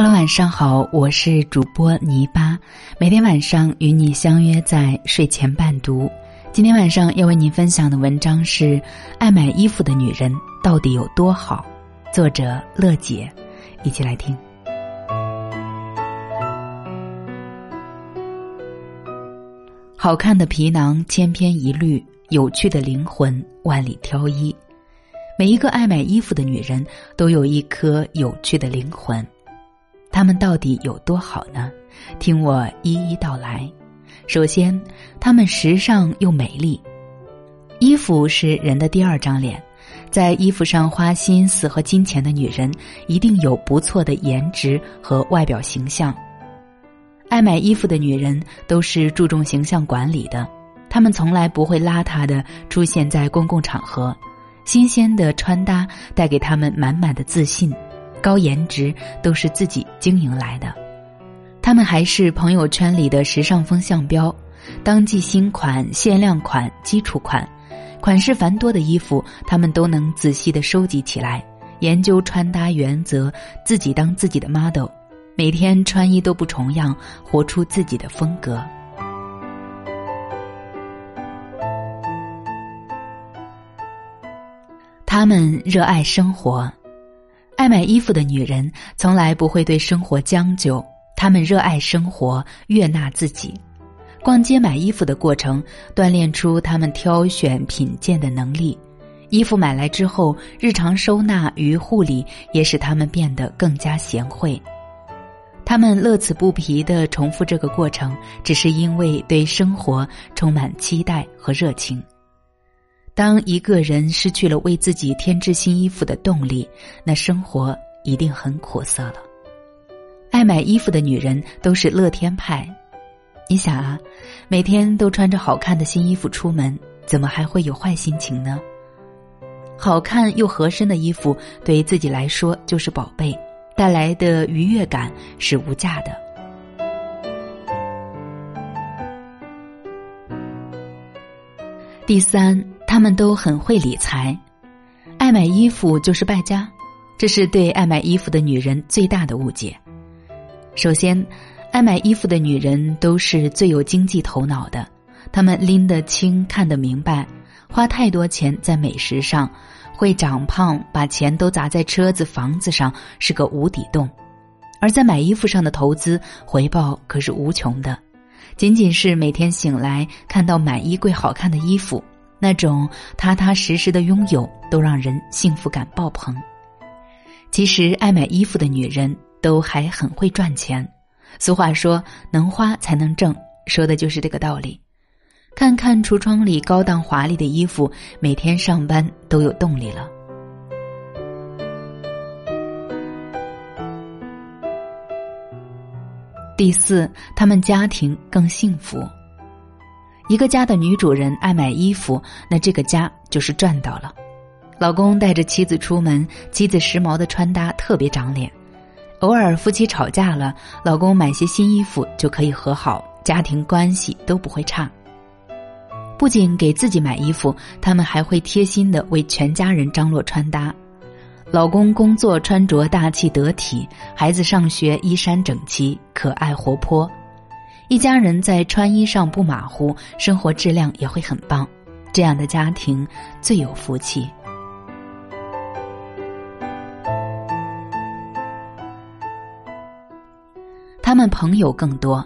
Hello，晚上好，我是主播泥巴，每天晚上与你相约在睡前伴读。今天晚上要为您分享的文章是《爱买衣服的女人到底有多好》，作者乐姐，一起来听。好看的皮囊千篇一律，有趣的灵魂万里挑一。每一个爱买衣服的女人都有一颗有趣的灵魂，她们到底有多好呢？听我一一道来。首先，她们时尚又美丽。衣服是人的第二张脸，在衣服上花心思和金钱的女人，一定有不错的颜值和外表形象。爱买衣服的女人都是注重形象管理的，她们从来不会邋遢的出现在公共场合，新鲜的穿搭带给她们满满的自信，高颜值都是自己经营来的。他们还是朋友圈里的时尚风向标，当季新款、限量款、基础款，款式繁多的衣服，他们都能仔细的收集起来，研究穿搭原则，自己当自己的 model。每天穿衣都不重样，活出自己的风格。他们热爱生活，爱买衣服的女人从来不会对生活将就。她们热爱生活，悦纳自己。逛街买衣服的过程，锻炼出她们挑选品鉴的能力。衣服买来之后，日常收纳与护理也使她们变得更加贤惠。他们乐此不疲的重复这个过程，只是因为对生活充满期待和热情。当一个人失去了为自己添置新衣服的动力，那生活一定很苦涩了。爱买衣服的女人都是乐天派，你想啊，每天都穿着好看的新衣服出门，怎么还会有坏心情呢？好看又合身的衣服，对于自己来说就是宝贝。带来的愉悦感是无价的。第三，他们都很会理财，爱买衣服就是败家，这是对爱买衣服的女人最大的误解。首先，爱买衣服的女人都是最有经济头脑的，她们拎得清、看得明白，花太多钱在美食上。会长胖，把钱都砸在车子、房子上，是个无底洞；而在买衣服上的投资回报可是无穷的。仅仅是每天醒来看到满衣柜好看的衣服，那种踏踏实实的拥有，都让人幸福感爆棚。其实，爱买衣服的女人都还很会赚钱。俗话说：“能花才能挣”，说的就是这个道理。看看橱窗里高档华丽的衣服，每天上班都有动力了。第四，他们家庭更幸福。一个家的女主人爱买衣服，那这个家就是赚到了。老公带着妻子出门，妻子时髦的穿搭特别长脸。偶尔夫妻吵架了，老公买些新衣服就可以和好，家庭关系都不会差。不仅给自己买衣服，他们还会贴心的为全家人张罗穿搭。老公工作穿着大气得体，孩子上学衣衫整齐、可爱活泼，一家人在穿衣上不马虎，生活质量也会很棒。这样的家庭最有福气。他们朋友更多，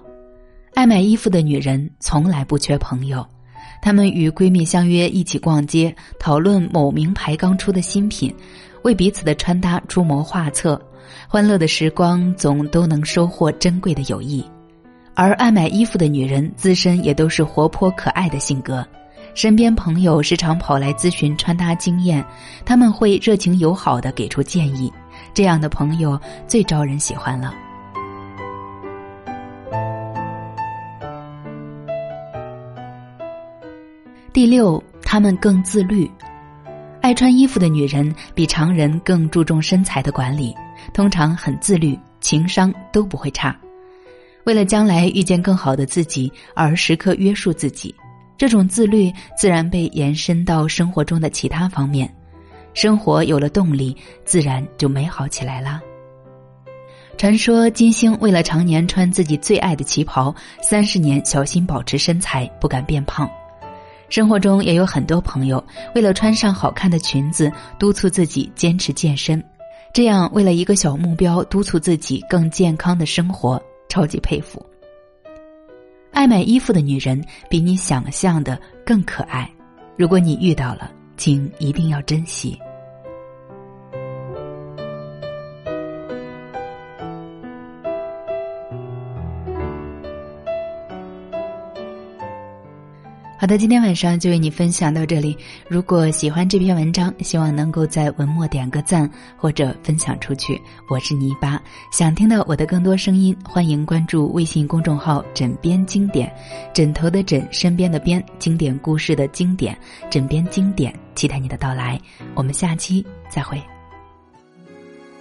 爱买衣服的女人从来不缺朋友。她们与闺蜜相约一起逛街，讨论某名牌刚出的新品，为彼此的穿搭出谋划策。欢乐的时光总都能收获珍贵的友谊。而爱买衣服的女人自身也都是活泼可爱的性格，身边朋友时常跑来咨询穿搭经验，他们会热情友好的给出建议，这样的朋友最招人喜欢了。第六，他们更自律。爱穿衣服的女人比常人更注重身材的管理，通常很自律，情商都不会差。为了将来遇见更好的自己而时刻约束自己，这种自律自然被延伸到生活中的其他方面。生活有了动力，自然就美好起来啦。传说金星为了常年穿自己最爱的旗袍，三十年小心保持身材，不敢变胖。生活中也有很多朋友为了穿上好看的裙子，督促自己坚持健身，这样为了一个小目标督促自己更健康的生活，超级佩服。爱买衣服的女人比你想象的更可爱，如果你遇到了，请一定要珍惜。好的，今天晚上就为你分享到这里。如果喜欢这篇文章，希望能够在文末点个赞或者分享出去。我是泥巴，想听到我的更多声音，欢迎关注微信公众号“枕边经典”，枕头的枕，身边的边，经典故事的经典，枕边经典，期待你的到来。我们下期再会。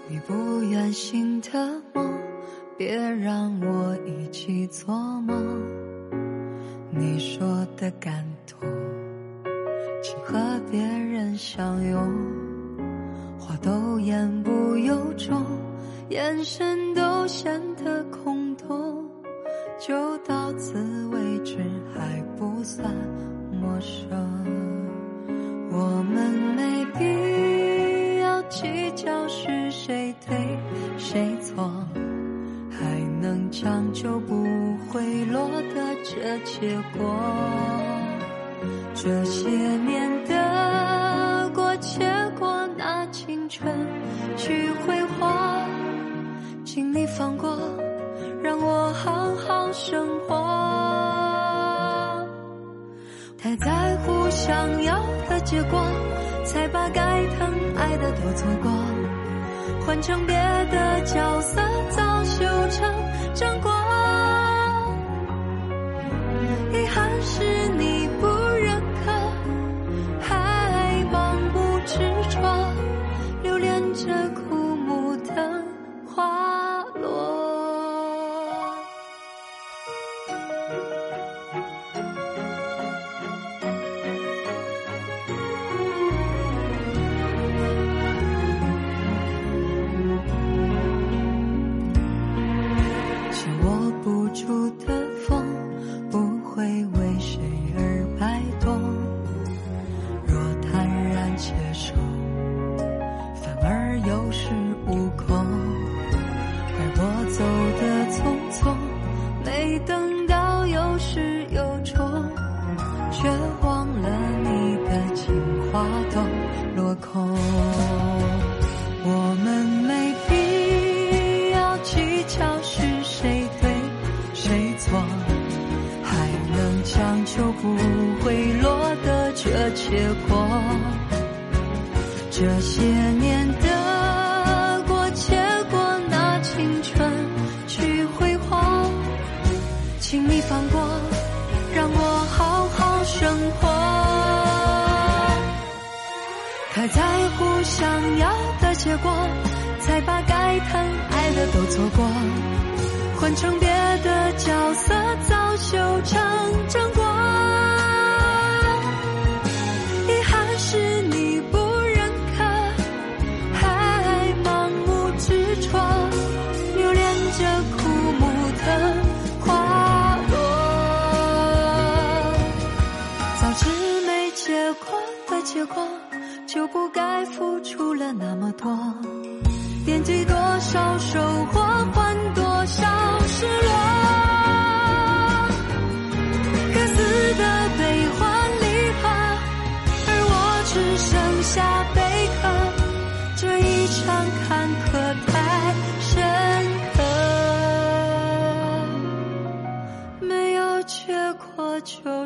你不愿醒的梦，别让我一起做梦。你说的感动，请和别人相拥。话都言不由衷，眼神都显得空洞。就到此为止，还不算陌生。我们没必要计较是谁对谁错。还能将就不的结果，这些年得过且过，拿青春去挥霍，请你放过，让我好好生活。太在乎想要的结果，才把该疼爱的都错过。换成别的角色，早修成正果。这些年得过且过，拿青春去挥霍，请你放过，让我好好生活。太在乎想要的结果，才把该疼爱的都错过，换成别的角色，早修成正果。不该付出了那么多，惦记多少收获，换多少失落。各自的悲欢离合，而我只剩下贝壳。这一场坎坷太深刻，没有结果就